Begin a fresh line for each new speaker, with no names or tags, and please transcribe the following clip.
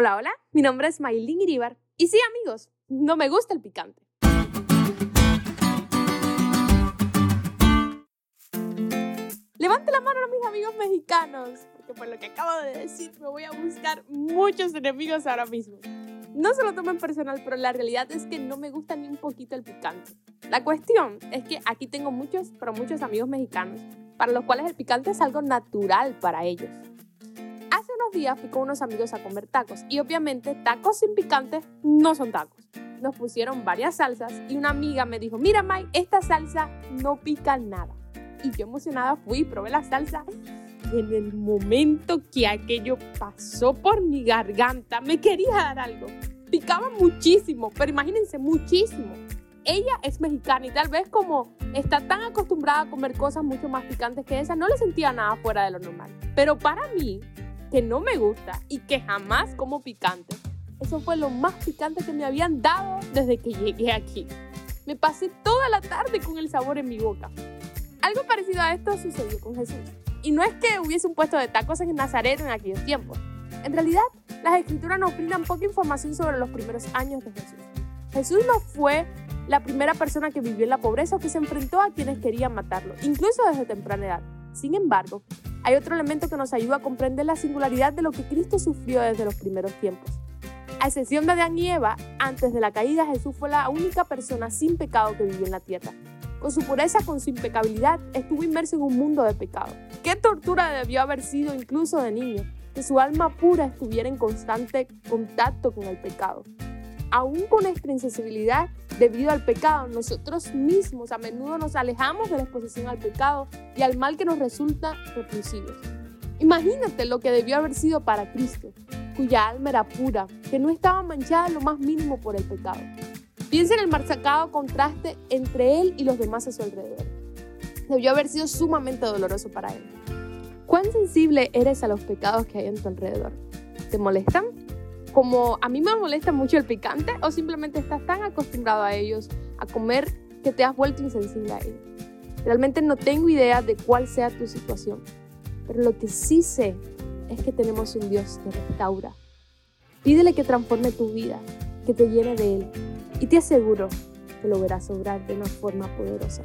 Hola, hola, mi nombre es Maylin Iribar y sí, amigos, no me gusta el picante. Levante la mano a mis amigos mexicanos, porque por lo que acabo de decir me voy a buscar muchos enemigos ahora mismo. No se lo tomen personal, pero la realidad es que no me gusta ni un poquito el picante. La cuestión es que aquí tengo muchos, pero muchos amigos mexicanos, para los cuales el picante es algo natural para ellos. Unos días fui con unos amigos a comer tacos y obviamente tacos sin picante no son tacos. Nos pusieron varias salsas y una amiga me dijo, mira Mai, esta salsa no pica nada. Y yo emocionada fui y probé la salsa y en el momento que aquello pasó por mi garganta me quería dar algo. Picaba muchísimo, pero imagínense, muchísimo. Ella es mexicana y tal vez como está tan acostumbrada a comer cosas mucho más picantes que esa, no le sentía nada fuera de lo normal. Pero para mí, que no me gusta y que jamás como picante. Eso fue lo más picante que me habían dado desde que llegué aquí. Me pasé toda la tarde con el sabor en mi boca. Algo parecido a esto sucedió con Jesús. Y no es que hubiese un puesto de tacos en Nazaret en aquellos tiempos. En realidad, las escrituras nos brindan poca información sobre los primeros años de Jesús. Jesús no fue la primera persona que vivió en la pobreza o que se enfrentó a quienes querían matarlo, incluso desde temprana edad. Sin embargo, hay otro elemento que nos ayuda a comprender la singularidad de lo que Cristo sufrió desde los primeros tiempos. A excepción de Adán y Eva, antes de la caída Jesús fue la única persona sin pecado que vivió en la tierra. Con su pureza, con su impecabilidad, estuvo inmerso en un mundo de pecado. ¿Qué tortura debió haber sido incluso de niño? Que su alma pura estuviera en constante contacto con el pecado. Aún con nuestra insensibilidad debido al pecado, nosotros mismos a menudo nos alejamos de la exposición al pecado y al mal que nos resulta repulsivos. Imagínate lo que debió haber sido para Cristo, cuya alma era pura, que no estaba manchada lo más mínimo por el pecado. Piensa en el marcado contraste entre él y los demás a su alrededor. Debió haber sido sumamente doloroso para él. ¿Cuán sensible eres a los pecados que hay en tu alrededor? ¿Te molestan? Como a mí me molesta mucho el picante o simplemente estás tan acostumbrado a ellos, a comer, que te has vuelto insensible a ellos. Realmente no tengo idea de cuál sea tu situación, pero lo que sí sé es que tenemos un Dios que restaura. Pídele que transforme tu vida, que te llene de Él y te aseguro que lo verás obrar de una forma poderosa.